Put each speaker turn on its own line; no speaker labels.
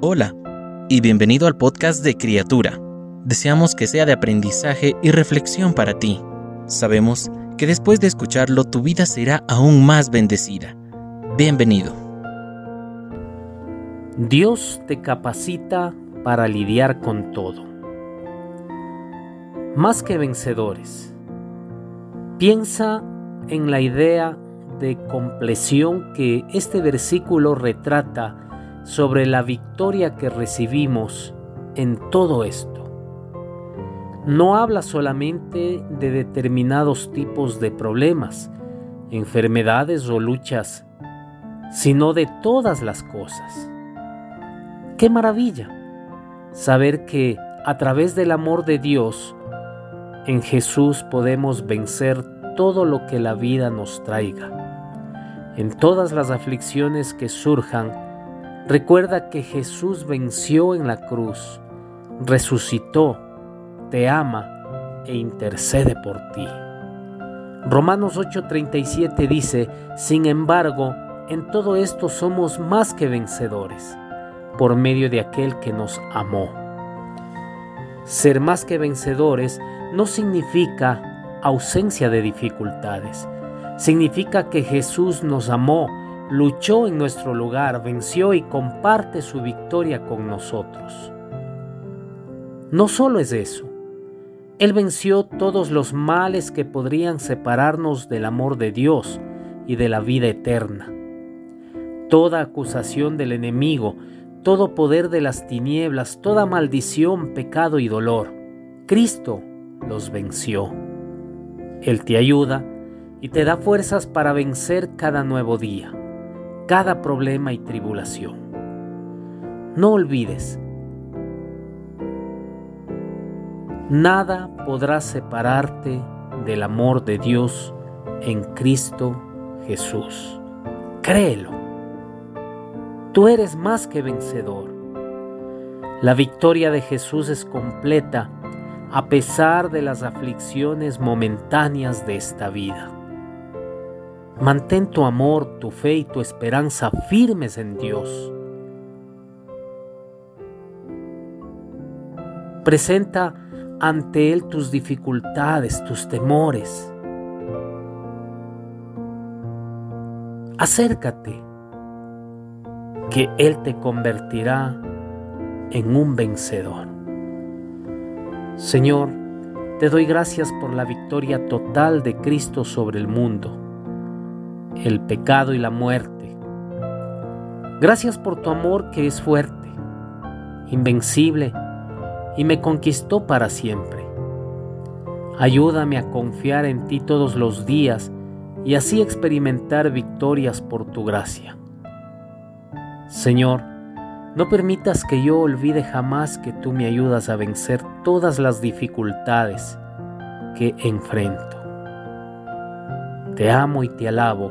Hola y bienvenido al podcast de Criatura. Deseamos que sea de aprendizaje y reflexión para ti. Sabemos que después de escucharlo tu vida será aún más bendecida. Bienvenido.
Dios te capacita para lidiar con todo. Más que vencedores. Piensa en la idea de compleción que este versículo retrata sobre la victoria que recibimos en todo esto. No habla solamente de determinados tipos de problemas, enfermedades o luchas, sino de todas las cosas. ¡Qué maravilla! Saber que a través del amor de Dios, en Jesús podemos vencer todo lo que la vida nos traiga. En todas las aflicciones que surjan, recuerda que Jesús venció en la cruz, resucitó, te ama e intercede por ti. Romanos 8:37 dice, sin embargo, en todo esto somos más que vencedores, por medio de aquel que nos amó. Ser más que vencedores no significa ausencia de dificultades. Significa que Jesús nos amó, luchó en nuestro lugar, venció y comparte su victoria con nosotros. No solo es eso, Él venció todos los males que podrían separarnos del amor de Dios y de la vida eterna. Toda acusación del enemigo, todo poder de las tinieblas, toda maldición, pecado y dolor, Cristo los venció. Él te ayuda y te da fuerzas para vencer cada nuevo día, cada problema y tribulación. No olvides, nada podrá separarte del amor de Dios en Cristo Jesús. Créelo. Tú eres más que vencedor. La victoria de Jesús es completa a pesar de las aflicciones momentáneas de esta vida. Mantén tu amor, tu fe y tu esperanza firmes en Dios. Presenta ante Él tus dificultades, tus temores. Acércate, que Él te convertirá en un vencedor. Señor, te doy gracias por la victoria total de Cristo sobre el mundo, el pecado y la muerte. Gracias por tu amor que es fuerte, invencible y me conquistó para siempre. Ayúdame a confiar en ti todos los días y así experimentar victorias por tu gracia. Señor, no permitas que yo olvide jamás que tú me ayudas a vencer todas las dificultades que enfrento. Te amo y te alabo